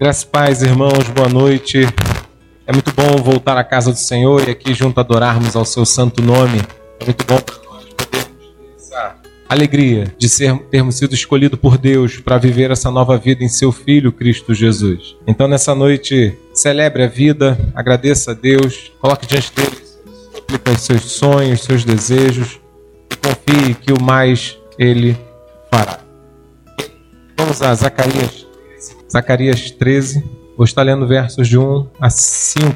Graças paz, irmãos, boa noite. É muito bom voltar à casa do Senhor e aqui junto adorarmos ao seu santo nome. É muito bom para nós podermos ter essa alegria de ser, termos sido escolhidos por Deus para viver essa nova vida em seu Filho Cristo Jesus. Então, nessa noite, celebre a vida, agradeça a Deus, coloque diante dele os seus sonhos, seus desejos e confie que o mais ele fará. Vamos a Zacarias, Zacarias 13. Vou estar lendo versos de 1 a 5,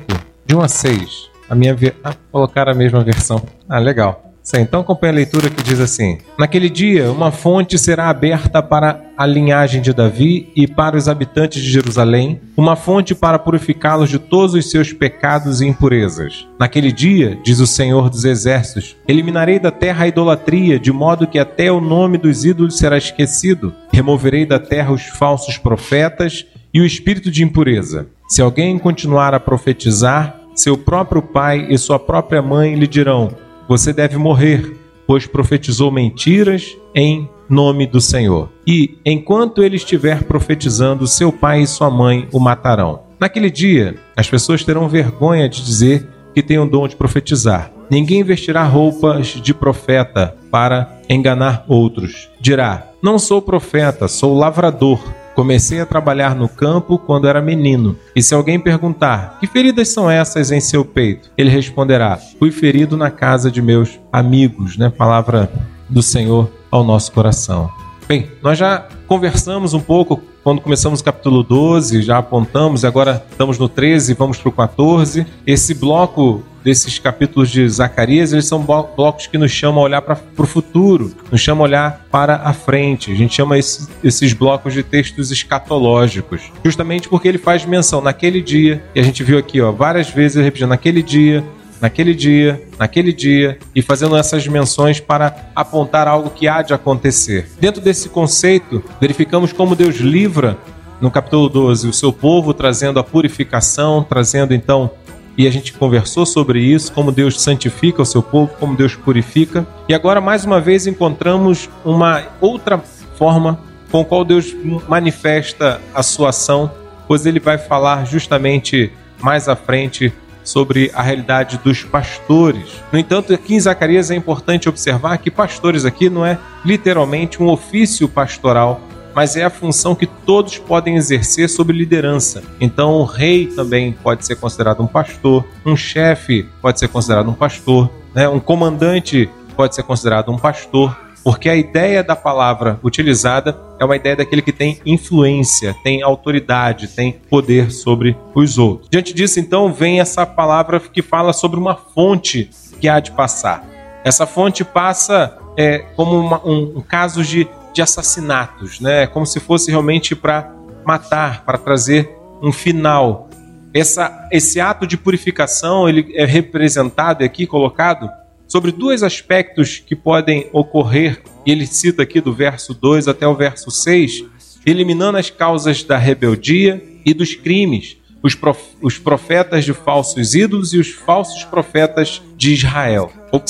de 1 a 6. A minha ah, colocar a mesma versão. Ah, legal. Sim, então acompanha a leitura que diz assim: Naquele dia, uma fonte será aberta para a linhagem de Davi e para os habitantes de Jerusalém, uma fonte para purificá-los de todos os seus pecados e impurezas. Naquele dia, diz o Senhor dos Exércitos, eliminarei da terra a idolatria, de modo que até o nome dos ídolos será esquecido. Removerei da terra os falsos profetas e o espírito de impureza. Se alguém continuar a profetizar, seu próprio pai e sua própria mãe lhe dirão: Você deve morrer, pois profetizou mentiras em nome do Senhor. E, enquanto ele estiver profetizando, seu pai e sua mãe o matarão. Naquele dia, as pessoas terão vergonha de dizer que têm o dom de profetizar. Ninguém vestirá roupas de profeta para enganar outros. Dirá: Não sou profeta, sou lavrador Comecei a trabalhar no campo quando era menino. E se alguém perguntar: Que feridas são essas em seu peito? Ele responderá: Fui ferido na casa de meus amigos, né? Palavra do Senhor ao nosso coração. Bem, nós já conversamos um pouco quando começamos o capítulo 12, já apontamos, agora estamos no 13, vamos para o 14. Esse bloco desses capítulos de Zacarias, eles são blocos que nos chamam a olhar para o futuro, nos chamam a olhar para a frente. A gente chama esse, esses blocos de textos escatológicos, justamente porque ele faz menção naquele dia, e a gente viu aqui ó, várias vezes repetindo naquele dia, naquele dia, naquele dia, e fazendo essas menções para apontar algo que há de acontecer. Dentro desse conceito, verificamos como Deus livra, no capítulo 12, o seu povo, trazendo a purificação, trazendo então e a gente conversou sobre isso, como Deus santifica o seu povo, como Deus purifica. E agora, mais uma vez, encontramos uma outra forma com a qual Deus manifesta a sua ação, pois ele vai falar justamente mais à frente sobre a realidade dos pastores. No entanto, aqui em Zacarias é importante observar que pastores aqui não é literalmente um ofício pastoral, mas é a função que todos podem exercer sobre liderança. Então, o rei também pode ser considerado um pastor, um chefe pode ser considerado um pastor, né? um comandante pode ser considerado um pastor, porque a ideia da palavra utilizada é uma ideia daquele que tem influência, tem autoridade, tem poder sobre os outros. Diante disso, então, vem essa palavra que fala sobre uma fonte que há de passar. Essa fonte passa é, como uma, um, um, caso de, de assassinatos, né? como se fosse realmente para matar, para trazer um final. Essa, esse ato de purificação ele é representado aqui, colocado, sobre dois aspectos que podem ocorrer, e ele cita aqui do verso 2 até o verso 6, eliminando as causas da rebeldia e dos crimes, os profetas de falsos ídolos e os falsos profetas de Israel. O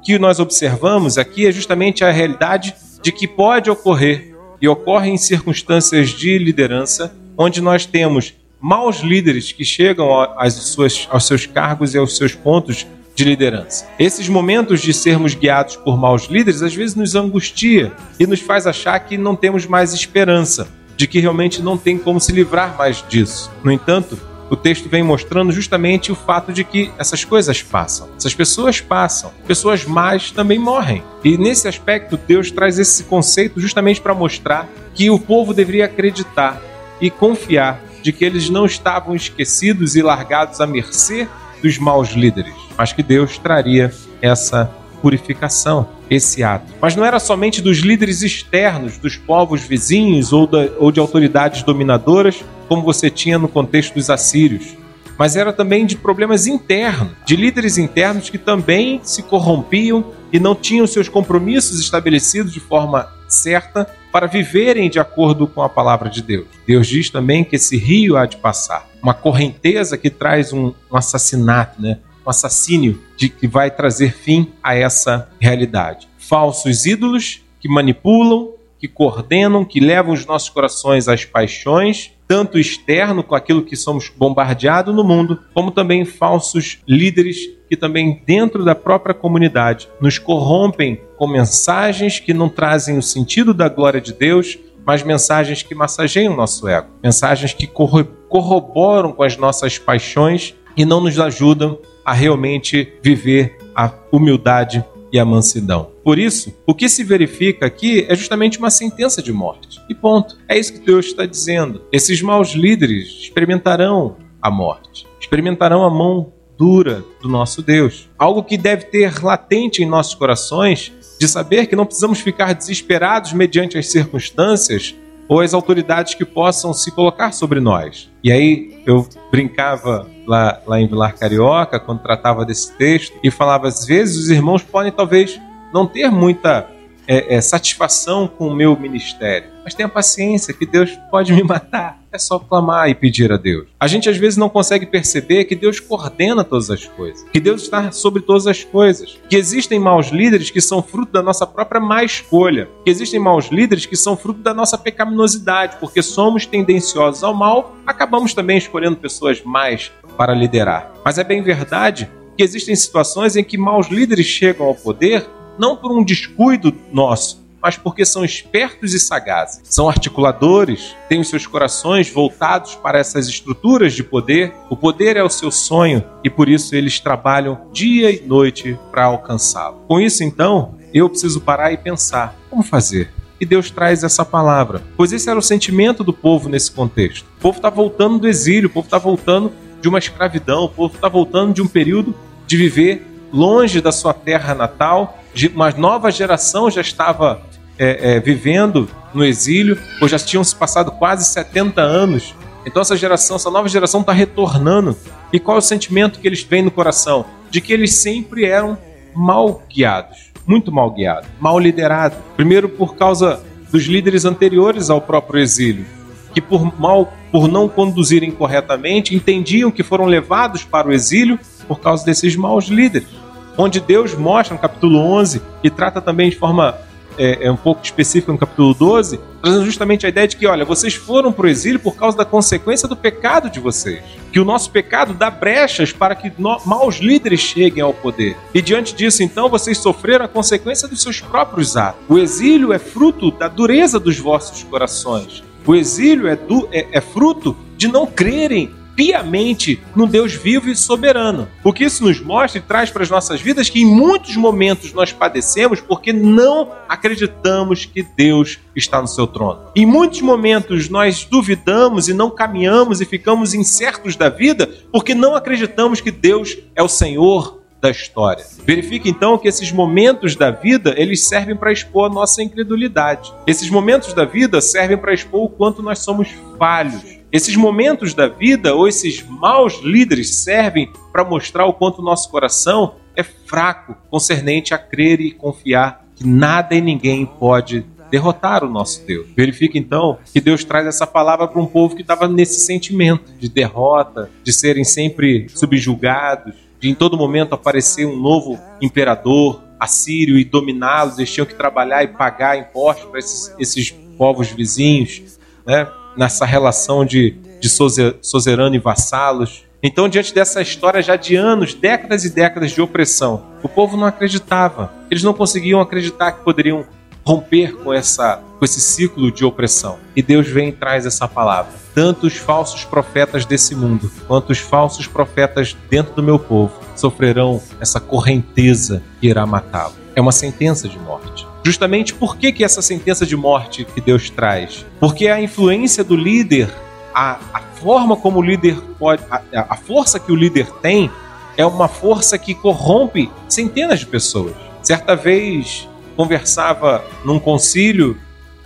que nós observamos aqui é justamente a realidade de que pode ocorrer e ocorre em circunstâncias de liderança, onde nós temos maus líderes que chegam às suas, aos seus cargos e aos seus pontos de liderança. Esses momentos de sermos guiados por maus líderes às vezes nos angustia e nos faz achar que não temos mais esperança, de que realmente não tem como se livrar mais disso. No entanto, o texto vem mostrando justamente o fato de que essas coisas passam, essas pessoas passam, pessoas más também morrem. E nesse aspecto, Deus traz esse conceito justamente para mostrar que o povo deveria acreditar e confiar de que eles não estavam esquecidos e largados à mercê dos maus líderes, mas que Deus traria essa purificação, esse ato. Mas não era somente dos líderes externos, dos povos vizinhos ou, da, ou de autoridades dominadoras, como você tinha no contexto dos assírios, mas era também de problemas internos, de líderes internos que também se corrompiam e não tinham seus compromissos estabelecidos de forma certa para viverem de acordo com a palavra de Deus. Deus diz também que esse rio há de passar uma correnteza que traz um, um assassinato, né? um assassínio de, que vai trazer fim a essa realidade. Falsos ídolos que manipulam, que coordenam, que levam os nossos corações às paixões, tanto externo, com aquilo que somos bombardeados no mundo, como também falsos líderes que também dentro da própria comunidade nos corrompem com mensagens que não trazem o sentido da glória de Deus, mas mensagens que massageiam o nosso ego, mensagens que corroboram com as nossas paixões e não nos ajudam a realmente viver a humildade e a mansidão. Por isso, o que se verifica aqui é justamente uma sentença de morte. E ponto. É isso que Deus está dizendo. Esses maus líderes experimentarão a morte, experimentarão a mão dura do nosso Deus. Algo que deve ter latente em nossos corações de saber que não precisamos ficar desesperados mediante as circunstâncias ou as autoridades que possam se colocar sobre nós. E aí eu brincava lá, lá em Vilar Carioca, quando tratava desse texto, e falava: às vezes os irmãos podem talvez não ter muita é, é, satisfação com o meu ministério. Mas tenha paciência, que Deus pode me matar. É só clamar e pedir a Deus. A gente às vezes não consegue perceber que Deus coordena todas as coisas, que Deus está sobre todas as coisas, que existem maus líderes que são fruto da nossa própria má escolha, que existem maus líderes que são fruto da nossa pecaminosidade, porque somos tendenciosos ao mal, acabamos também escolhendo pessoas mais para liderar. Mas é bem verdade que existem situações em que maus líderes chegam ao poder não por um descuido nosso, mas porque são espertos e sagazes. São articuladores, têm os seus corações voltados para essas estruturas de poder. O poder é o seu sonho e por isso eles trabalham dia e noite para alcançá-lo. Com isso, então, eu preciso parar e pensar: como fazer? E Deus traz essa palavra, pois esse era o sentimento do povo nesse contexto. O povo está voltando do exílio, o povo está voltando de uma escravidão, o povo está voltando de um período de viver longe da sua terra natal uma nova geração já estava é, é, vivendo no exílio, ou já tinham se passado quase 70 anos. Então essa geração, essa nova geração está retornando. E qual é o sentimento que eles têm no coração? De que eles sempre eram mal guiados, muito mal guiados, mal liderados. Primeiro por causa dos líderes anteriores ao próprio exílio, que por mal, por não conduzirem corretamente, entendiam que foram levados para o exílio por causa desses maus líderes onde Deus mostra no capítulo 11 e trata também de forma é, é, um pouco específica no capítulo 12, trazendo justamente a ideia de que, olha, vocês foram para o exílio por causa da consequência do pecado de vocês. Que o nosso pecado dá brechas para que no, maus líderes cheguem ao poder. E diante disso, então, vocês sofreram a consequência dos seus próprios atos. O exílio é fruto da dureza dos vossos corações. O exílio é, du, é, é fruto de não crerem piamente no Deus vivo e soberano. O que isso nos mostra e traz para as nossas vidas que em muitos momentos nós padecemos porque não acreditamos que Deus está no seu trono. Em muitos momentos nós duvidamos e não caminhamos e ficamos incertos da vida porque não acreditamos que Deus é o Senhor da história. Verifique então que esses momentos da vida, eles servem para expor a nossa incredulidade. Esses momentos da vida servem para expor o quanto nós somos falhos esses momentos da vida ou esses maus líderes servem para mostrar o quanto o nosso coração é fraco concernente a crer e confiar que nada e ninguém pode derrotar o nosso Deus. Verifica então que Deus traz essa palavra para um povo que estava nesse sentimento de derrota, de serem sempre subjugados, de em todo momento aparecer um novo imperador assírio e dominá-los, eles tinham que trabalhar e pagar impostos para esses, esses povos vizinhos, né? nessa relação de, de suzerano e vassalos. Então, diante dessa história já de anos, décadas e décadas de opressão, o povo não acreditava. Eles não conseguiam acreditar que poderiam romper com, essa, com esse ciclo de opressão. E Deus vem e traz essa palavra. Tanto os falsos profetas desse mundo, quanto os falsos profetas dentro do meu povo sofrerão essa correnteza que irá matá-lo. É uma sentença de morte. Justamente por que, que essa sentença de morte que Deus traz? Porque a influência do líder, a, a forma como o líder pode. A, a força que o líder tem é uma força que corrompe centenas de pessoas. Certa vez conversava num concílio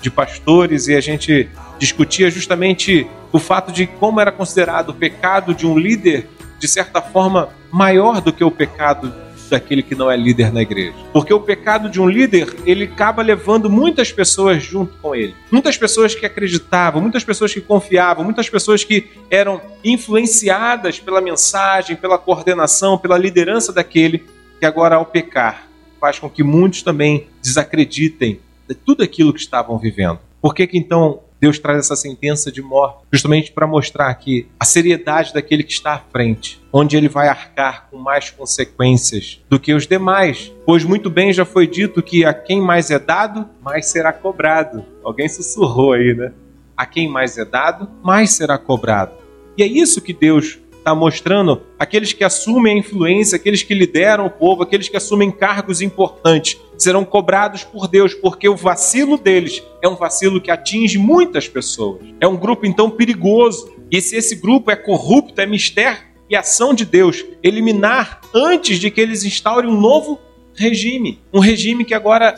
de pastores e a gente discutia justamente o fato de como era considerado o pecado de um líder, de certa forma, maior do que o pecado daquele que não é líder na igreja. Porque o pecado de um líder, ele acaba levando muitas pessoas junto com ele. Muitas pessoas que acreditavam, muitas pessoas que confiavam, muitas pessoas que eram influenciadas pela mensagem, pela coordenação, pela liderança daquele que agora ao pecar faz com que muitos também desacreditem de tudo aquilo que estavam vivendo. Por que, que então Deus traz essa sentença de morte? Justamente para mostrar aqui a seriedade daquele que está à frente, onde ele vai arcar com mais consequências do que os demais. Pois muito bem já foi dito que a quem mais é dado, mais será cobrado. Alguém sussurrou aí, né? A quem mais é dado, mais será cobrado. E é isso que Deus está mostrando aqueles que assumem a influência, aqueles que lideram o povo, aqueles que assumem cargos importantes, serão cobrados por Deus, porque o vacilo deles é um vacilo que atinge muitas pessoas. É um grupo então perigoso. E se esse grupo é corrupto, é mistério e ação de Deus eliminar antes de que eles instaurem um novo regime, um regime que agora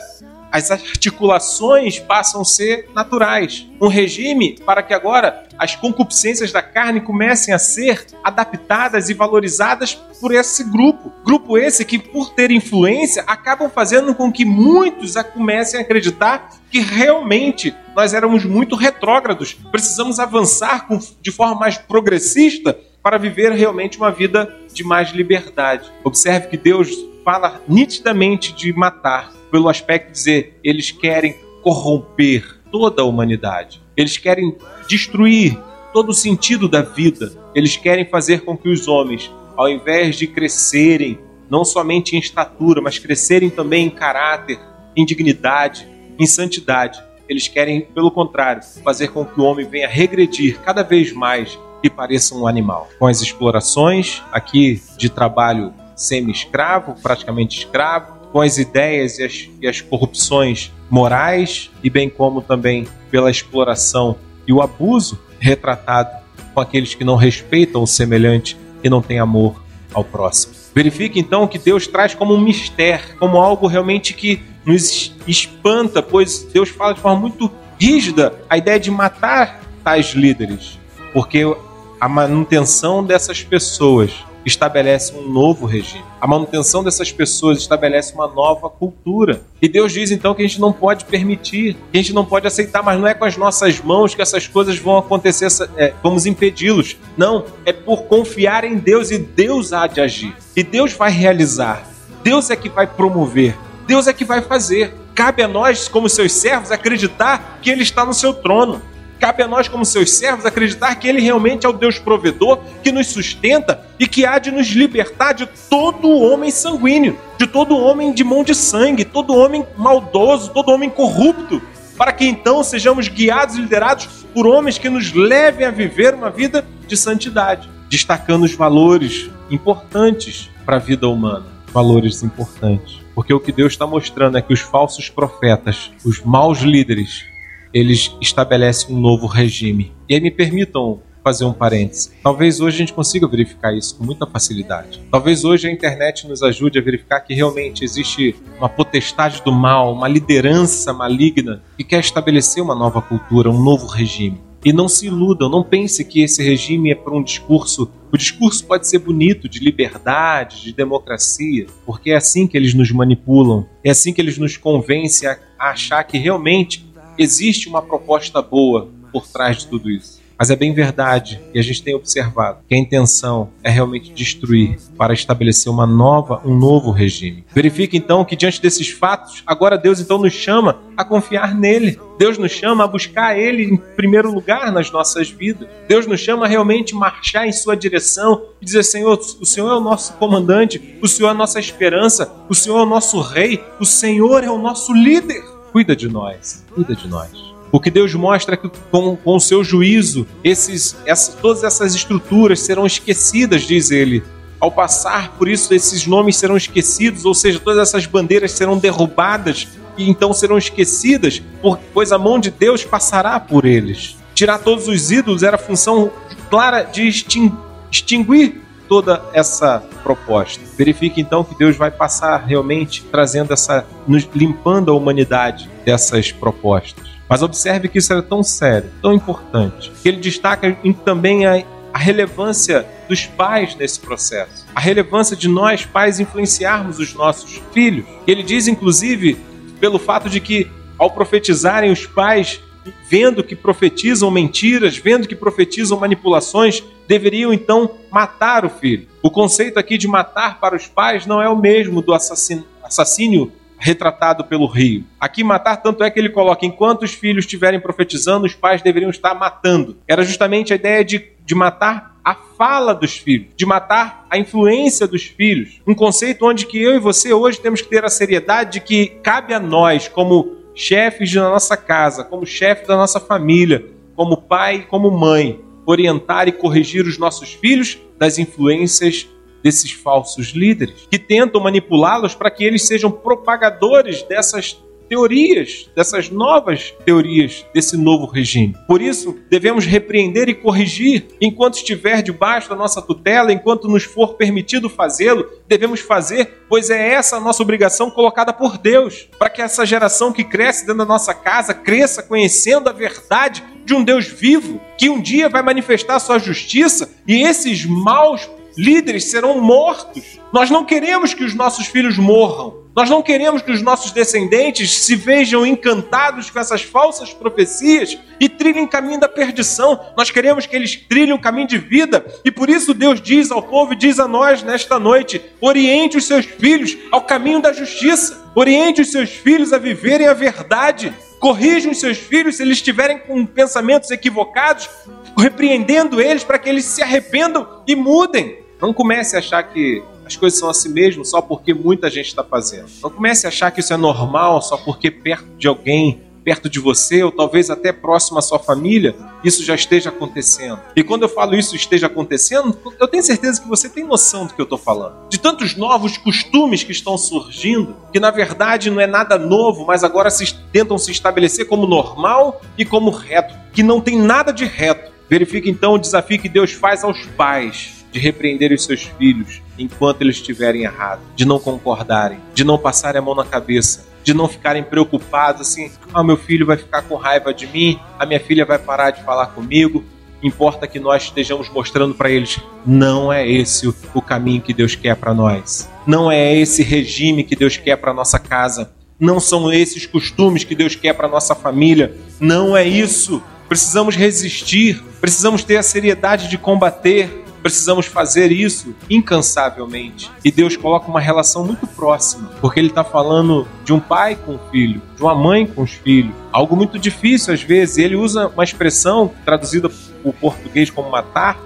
as articulações passam a ser naturais. Um regime para que agora as concupiscências da carne comecem a ser adaptadas e valorizadas por esse grupo. Grupo esse que, por ter influência, acabam fazendo com que muitos comecem a acreditar que realmente nós éramos muito retrógrados. Precisamos avançar de forma mais progressista para viver realmente uma vida de mais liberdade. Observe que Deus fala nitidamente de matar, pelo aspecto de dizer eles querem corromper toda a humanidade. Eles querem destruir todo o sentido da vida. Eles querem fazer com que os homens, ao invés de crescerem, não somente em estatura, mas crescerem também em caráter, em dignidade, em santidade, eles querem, pelo contrário, fazer com que o homem venha regredir cada vez mais e pareça um animal. Com as explorações aqui de trabalho semi-escravo, praticamente escravo, com as ideias e as, e as corrupções morais, e bem como também pela exploração e o abuso retratado com aqueles que não respeitam o semelhante e não têm amor ao próximo. Verifique então que Deus traz como um mistério, como algo realmente que nos espanta, pois Deus fala de forma muito rígida a ideia de matar tais líderes, porque a manutenção dessas pessoas estabelece um novo regime. A manutenção dessas pessoas estabelece uma nova cultura. E Deus diz então que a gente não pode permitir, que a gente não pode aceitar, mas não é com as nossas mãos que essas coisas vão acontecer, é, vamos impedi-los. Não, é por confiar em Deus e Deus há de agir. E Deus vai realizar. Deus é que vai promover. Deus é que vai fazer. Cabe a nós, como seus servos, acreditar que Ele está no seu trono. Cabe a nós, como seus servos, acreditar que Ele realmente é o Deus provedor que nos sustenta e que há de nos libertar de todo homem sanguíneo, de todo homem de mão de sangue, todo homem maldoso, todo homem corrupto, para que então sejamos guiados e liderados por homens que nos levem a viver uma vida de santidade, destacando os valores importantes para a vida humana, valores importantes. Porque o que Deus está mostrando é que os falsos profetas, os maus líderes, eles estabelecem um novo regime. E aí me permitam fazer um parêntese. Talvez hoje a gente consiga verificar isso com muita facilidade. Talvez hoje a internet nos ajude a verificar que realmente existe uma potestade do mal, uma liderança maligna que quer estabelecer uma nova cultura, um novo regime. E não se iludam, não pense que esse regime é para um discurso. O discurso pode ser bonito, de liberdade, de democracia, porque é assim que eles nos manipulam, é assim que eles nos convencem a achar que realmente existe uma proposta boa por trás de tudo isso. Mas é bem verdade, e a gente tem observado, que a intenção é realmente destruir para estabelecer uma nova, um novo regime. Verifique então que diante desses fatos, agora Deus então nos chama a confiar nele. Deus nos chama a buscar ele em primeiro lugar nas nossas vidas. Deus nos chama a realmente marchar em sua direção e dizer: Senhor, o Senhor é o nosso comandante, o Senhor é a nossa esperança, o Senhor é o nosso rei, o Senhor é o nosso líder cuida de nós, cuida de nós. O que Deus mostra é que com, com o seu juízo, esses, essa, todas essas estruturas serão esquecidas, diz ele. Ao passar por isso, esses nomes serão esquecidos, ou seja, todas essas bandeiras serão derrubadas e então serão esquecidas, pois a mão de Deus passará por eles. Tirar todos os ídolos era função clara de extinguir toda essa proposta. Verifique então que Deus vai passar realmente trazendo essa, limpando a humanidade dessas propostas. Mas observe que isso era tão sério, tão importante, que ele destaca também a, a relevância dos pais nesse processo, a relevância de nós, pais, influenciarmos os nossos filhos. Ele diz, inclusive, pelo fato de que, ao profetizarem, os pais vendo que profetizam mentiras, vendo que profetizam manipulações, deveriam então matar o filho. O conceito aqui de matar para os pais não é o mesmo do assassínio retratado pelo rio. Aqui matar tanto é que ele coloca enquanto os filhos estiverem profetizando, os pais deveriam estar matando. Era justamente a ideia de, de matar a fala dos filhos, de matar a influência dos filhos. Um conceito onde que eu e você hoje temos que ter a seriedade de que cabe a nós, como chefes da nossa casa, como chefe da nossa família, como pai, como mãe, orientar e corrigir os nossos filhos das influências desses falsos líderes, que tentam manipulá-los para que eles sejam propagadores dessas teorias, dessas novas teorias desse novo regime. Por isso, devemos repreender e corrigir enquanto estiver debaixo da nossa tutela, enquanto nos for permitido fazê-lo, devemos fazer, pois é essa a nossa obrigação colocada por Deus, para que essa geração que cresce dentro da nossa casa cresça conhecendo a verdade de um Deus vivo, que um dia vai manifestar sua justiça e esses maus líderes serão mortos. Nós não queremos que os nossos filhos morram. Nós não queremos que os nossos descendentes se vejam encantados com essas falsas profecias e trilhem o caminho da perdição. Nós queremos que eles trilhem o caminho de vida. E por isso Deus diz ao povo e diz a nós nesta noite: oriente os seus filhos ao caminho da justiça. Oriente os seus filhos a viverem a verdade. Corrijam os seus filhos se eles estiverem com pensamentos equivocados, repreendendo eles para que eles se arrependam e mudem. Não comece a achar que as coisas são assim mesmo só porque muita gente está fazendo. Não comece a achar que isso é normal só porque perto de alguém, perto de você, ou talvez até próximo à sua família, isso já esteja acontecendo. E quando eu falo isso esteja acontecendo, eu tenho certeza que você tem noção do que eu estou falando. De tantos novos costumes que estão surgindo, que na verdade não é nada novo, mas agora se, tentam se estabelecer como normal e como reto, que não tem nada de reto. Verifique então o desafio que Deus faz aos pais de repreender os seus filhos enquanto eles estiverem errados, de não concordarem, de não passarem a mão na cabeça, de não ficarem preocupados assim: ah, meu filho vai ficar com raiva de mim, a minha filha vai parar de falar comigo. Importa que nós estejamos mostrando para eles: não é esse o caminho que Deus quer para nós, não é esse regime que Deus quer para nossa casa, não são esses costumes que Deus quer para nossa família, não é isso. Precisamos resistir, precisamos ter a seriedade de combater, precisamos fazer isso incansavelmente. E Deus coloca uma relação muito próxima, porque Ele está falando de um pai com o filho, de uma mãe com os filhos. Algo muito difícil às vezes. Ele usa uma expressão traduzida para o português como matar,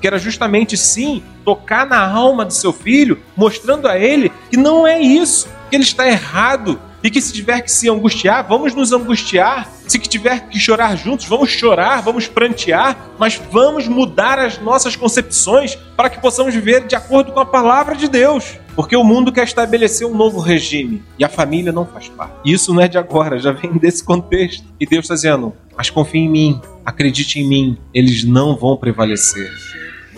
que era justamente sim tocar na alma do seu filho, mostrando a ele que não é isso, que ele está errado, e que se tiver que se angustiar, vamos nos angustiar. Se tiver que chorar juntos, vamos chorar, vamos prantear, mas vamos mudar as nossas concepções para que possamos viver de acordo com a palavra de Deus. Porque o mundo quer estabelecer um novo regime e a família não faz parte. Isso não é de agora, já vem desse contexto. E Deus está dizendo: mas confie em mim, acredite em mim, eles não vão prevalecer.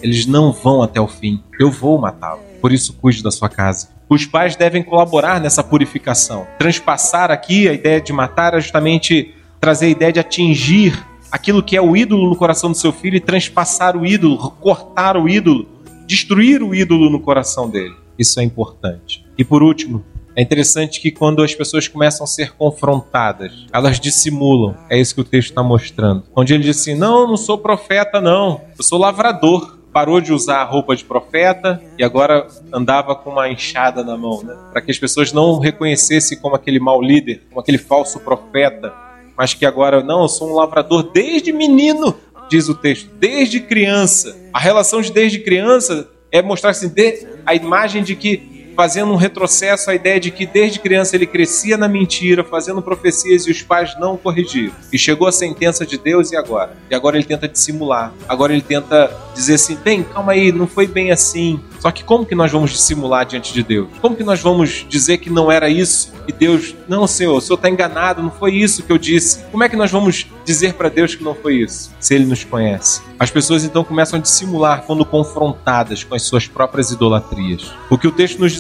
Eles não vão até o fim. Eu vou matá-los. Por isso, cuide da sua casa. Os pais devem colaborar nessa purificação. Transpassar aqui a ideia de matar é justamente trazer a ideia de atingir aquilo que é o ídolo no coração do seu filho e transpassar o ídolo, cortar o ídolo, destruir o ídolo no coração dele. Isso é importante. E por último, é interessante que quando as pessoas começam a ser confrontadas, elas dissimulam. É isso que o texto está mostrando. Onde ele diz assim: Não, não sou profeta, não. Eu sou lavrador parou de usar a roupa de profeta e agora andava com uma enxada na mão, né? para que as pessoas não reconhecessem como aquele mau líder, como aquele falso profeta, mas que agora, não, eu sou um lavrador desde menino, diz o texto, desde criança. A relação de desde criança é mostrar assim, a imagem de que fazendo um retrocesso à ideia de que desde criança ele crescia na mentira, fazendo profecias e os pais não corrigiram. E chegou a sentença de Deus e agora? E agora ele tenta dissimular. Agora ele tenta dizer assim: bem, calma aí, não foi bem assim. Só que como que nós vamos dissimular diante de Deus? Como que nós vamos dizer que não era isso? E Deus, não, Senhor, o Senhor está enganado, não foi isso que eu disse. Como é que nós vamos dizer para Deus que não foi isso? Se Ele nos conhece. As pessoas então começam a dissimular quando confrontadas com as suas próprias idolatrias. O que o texto nos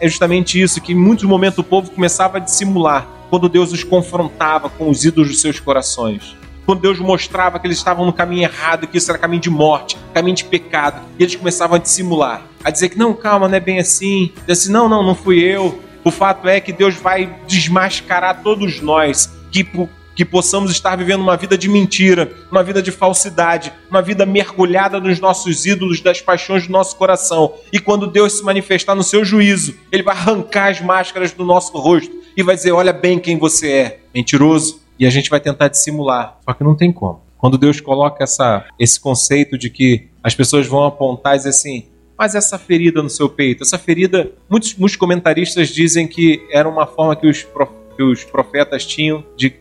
é justamente isso, que em muitos momentos o povo começava a dissimular quando Deus os confrontava com os ídolos dos seus corações quando Deus mostrava que eles estavam no caminho errado, que isso era caminho de morte, caminho de pecado, e eles começavam a dissimular, a dizer que não, calma, não é bem assim, dizer assim, não, não, não fui eu. O fato é que Deus vai desmascarar todos nós que que possamos estar vivendo uma vida de mentira, uma vida de falsidade, uma vida mergulhada nos nossos ídolos, das paixões do nosso coração. E quando Deus se manifestar no seu juízo, Ele vai arrancar as máscaras do nosso rosto e vai dizer: Olha bem quem você é, mentiroso. E a gente vai tentar dissimular. Só que não tem como. Quando Deus coloca essa, esse conceito de que as pessoas vão apontar e dizer assim: mas essa ferida no seu peito, essa ferida, muitos, muitos comentaristas dizem que era uma forma que os, que os profetas tinham de,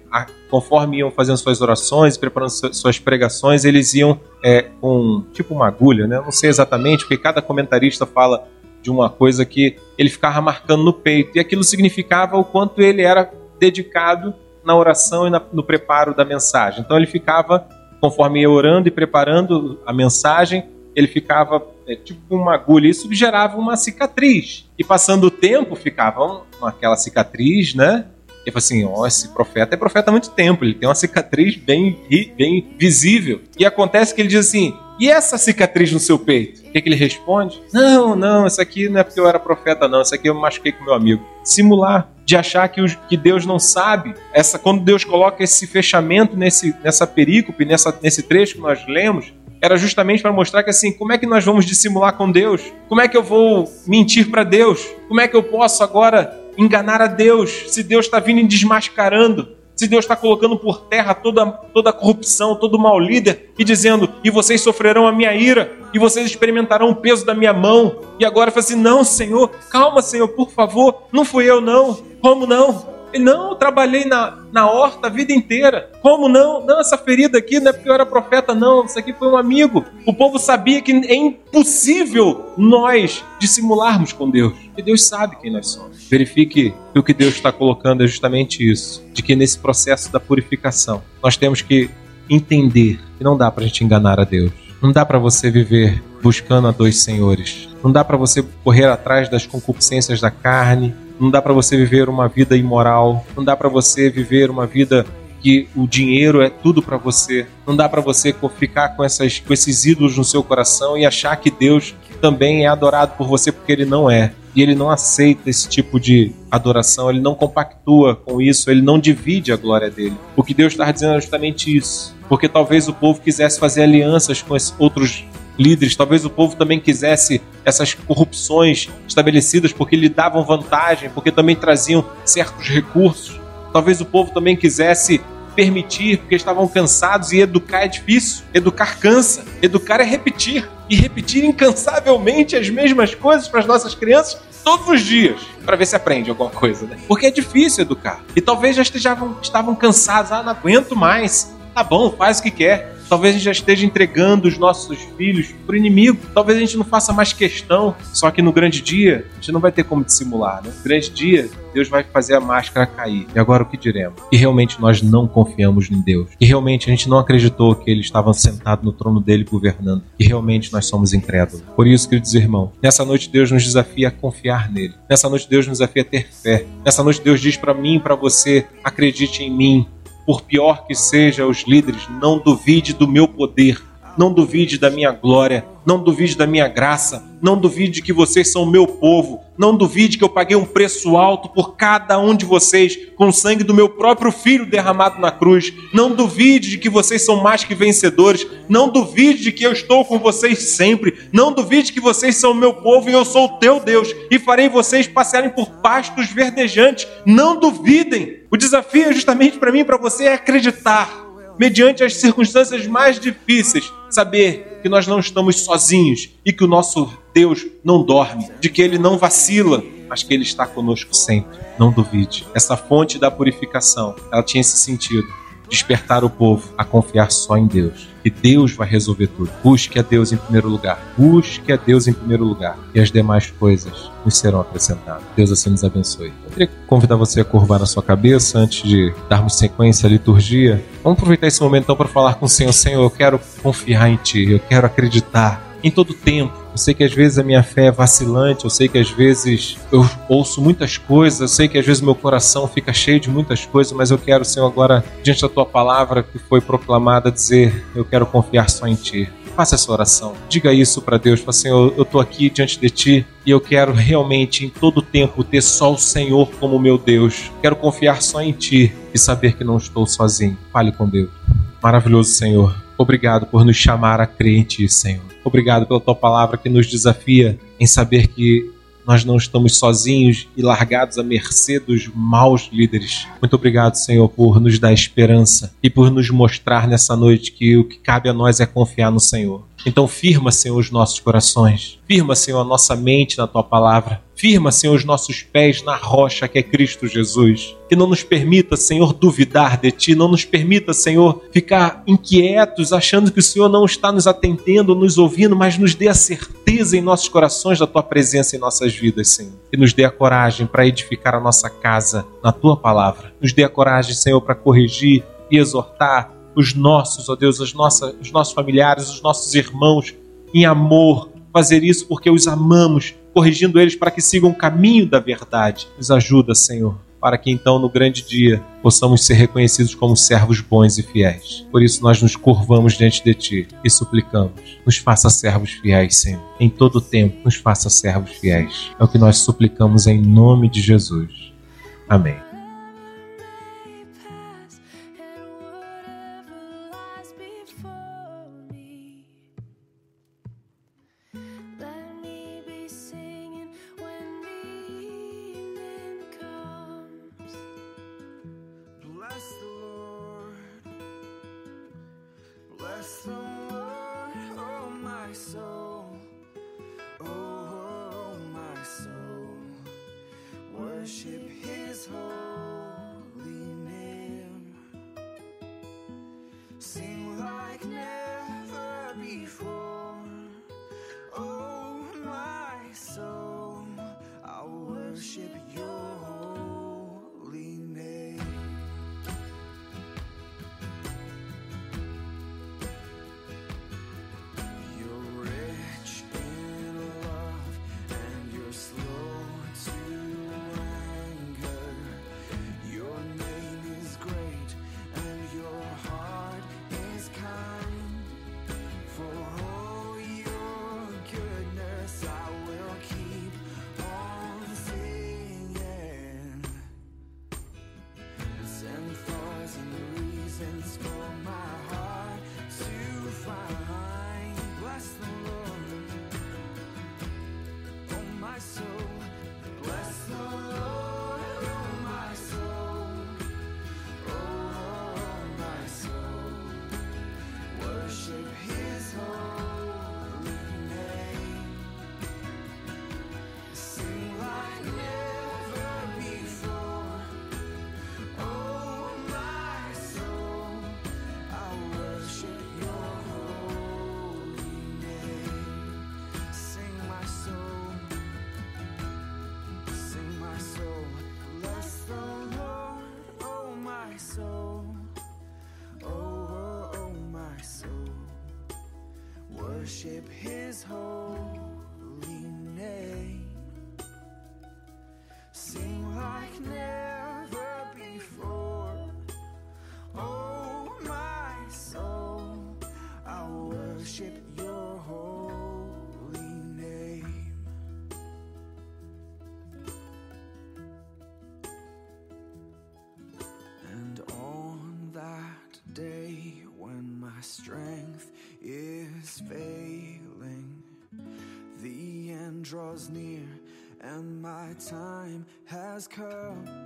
conforme iam fazendo suas orações, preparando suas pregações, eles iam é, com tipo uma agulha, né? Não sei exatamente, porque cada comentarista fala de uma coisa que ele ficava marcando no peito, e aquilo significava o quanto ele era dedicado na oração e na, no preparo da mensagem. Então ele ficava, conforme ia orando e preparando a mensagem, ele ficava é, tipo uma agulha. Isso gerava uma cicatriz. E passando o tempo, ficava uma, aquela cicatriz, né? Falou assim: ó, esse profeta é profeta há muito tempo, ele tem uma cicatriz bem, bem visível. E acontece que ele diz assim: e essa cicatriz no seu peito? O que, que ele responde? Não, não, isso aqui não é porque eu era profeta, não. Isso aqui eu machuquei com meu amigo. Simular, de achar que, os, que Deus não sabe. Essa, quando Deus coloca esse fechamento nesse, nessa perícope, nessa, nesse trecho que nós lemos, era justamente para mostrar que assim, como é que nós vamos dissimular com Deus? Como é que eu vou mentir para Deus? Como é que eu posso agora enganar a Deus se Deus está vindo e desmascarando? Se Deus está colocando por terra toda, toda a corrupção, todo o mau líder e dizendo: e vocês sofrerão a minha ira, e vocês experimentarão o peso da minha mão. E agora fala assim: não, Senhor, calma, Senhor, por favor, não fui eu, não. Como não? Não, trabalhei na, na horta a vida inteira. Como não? Não, essa ferida aqui não é porque eu era profeta, não. Isso aqui foi um amigo. O povo sabia que é impossível nós dissimularmos com Deus. E Deus sabe quem nós somos. Verifique que o que Deus está colocando é justamente isso: de que nesse processo da purificação, nós temos que entender que não dá para a gente enganar a Deus. Não dá para você viver buscando a dois senhores. Não dá para você correr atrás das concupiscências da carne, não dá para você viver uma vida imoral, não dá para você viver uma vida que o dinheiro é tudo para você. Não dá para você ficar com, essas, com esses ídolos no seu coração e achar que Deus também é adorado por você porque ele não é. E ele não aceita esse tipo de adoração, ele não compactua com isso, ele não divide a glória dele. O que Deus está dizendo é justamente isso. Porque talvez o povo quisesse fazer alianças com outros líderes. Talvez o povo também quisesse essas corrupções estabelecidas porque lhe davam vantagem, porque também traziam certos recursos. Talvez o povo também quisesse permitir, porque estavam cansados e educar é difícil. Educar cansa. Educar é repetir. E repetir incansavelmente as mesmas coisas para as nossas crianças todos os dias para ver se aprende alguma coisa, né? Porque é difícil educar. E talvez já estavam, estavam cansados, ah, não aguento mais. Tá bom, faz o que quer. Talvez a gente já esteja entregando os nossos filhos para o inimigo. Talvez a gente não faça mais questão. Só que no grande dia, a gente não vai ter como dissimular. Né? No grande dia, Deus vai fazer a máscara cair. E agora o que diremos? Que realmente nós não confiamos em Deus. Que realmente a gente não acreditou que Ele estava sentado no trono dele governando. Que realmente nós somos incrédulos. Por isso, queridos irmãos, nessa noite Deus nos desafia a confiar nele. Nessa noite Deus nos desafia a ter fé. Nessa noite Deus diz para mim e para você: acredite em mim por pior que sejam os líderes, não duvide do meu poder, não duvide da minha glória, não duvide da minha graça, não duvide que vocês são meu povo, não duvide que eu paguei um preço alto por cada um de vocês, com o sangue do meu próprio filho derramado na cruz. Não duvide de que vocês são mais que vencedores, não duvide de que eu estou com vocês sempre, não duvide que vocês são meu povo e eu sou o teu Deus e farei vocês passearem por pastos verdejantes. Não duvidem. O desafio é justamente para mim e para você é acreditar mediante as circunstâncias mais difíceis, saber que nós não estamos sozinhos e que o nosso Deus não dorme, de que ele não vacila, mas que ele está conosco sempre. Não duvide. Essa fonte da purificação, ela tinha esse sentido despertar o povo a confiar só em Deus. Que Deus vai resolver tudo. Busque a Deus em primeiro lugar. Busque a Deus em primeiro lugar. E as demais coisas nos serão acrescentadas. Deus assim nos abençoe. Eu queria convidar você a curvar a sua cabeça antes de darmos sequência à liturgia. Vamos aproveitar esse momento então para falar com o Senhor. Senhor, eu quero confiar em Ti. Eu quero acreditar em todo tempo. Eu sei que às vezes a minha fé é vacilante, eu sei que às vezes eu ouço muitas coisas, eu sei que às vezes meu coração fica cheio de muitas coisas, mas eu quero, Senhor, agora, diante da tua palavra que foi proclamada, dizer: eu quero confiar só em ti. Faça essa oração. Diga isso para Deus. Fala, Senhor, eu estou aqui diante de Ti e eu quero realmente, em todo tempo, ter só o Senhor como meu Deus. Quero confiar só em Ti e saber que não estou sozinho. Fale com Deus. Maravilhoso Senhor. Obrigado por nos chamar a Ti, Senhor. Obrigado pela Tua palavra que nos desafia em saber que nós não estamos sozinhos e largados à mercê dos maus líderes. Muito obrigado, Senhor, por nos dar esperança e por nos mostrar nessa noite que o que cabe a nós é confiar no Senhor. Então, firma, Senhor, os nossos corações. Firma, Senhor, a nossa mente na tua palavra. Firma, Senhor, os nossos pés na rocha que é Cristo Jesus. Que não nos permita, Senhor, duvidar de ti. Não nos permita, Senhor, ficar inquietos, achando que o Senhor não está nos atendendo, nos ouvindo, mas nos dê a certeza em nossos corações da tua presença em nossas vidas, Senhor. E nos dê a coragem para edificar a nossa casa na tua palavra. Nos dê a coragem, Senhor, para corrigir e exortar os nossos, ó Deus, as nossas, os nossos familiares, os nossos irmãos, em amor, fazer isso porque os amamos, corrigindo eles para que sigam o caminho da verdade. Nos ajuda, Senhor, para que então no grande dia possamos ser reconhecidos como servos bons e fiéis. Por isso nós nos curvamos diante de Ti e suplicamos: nos faça servos fiéis, Senhor. Em todo tempo, nos faça servos fiéis. É o que nós suplicamos em nome de Jesus. Amém. oh my soul, oh, oh, my soul, worship His holy name, sing like never before. my soul. Draws near, and my time has come.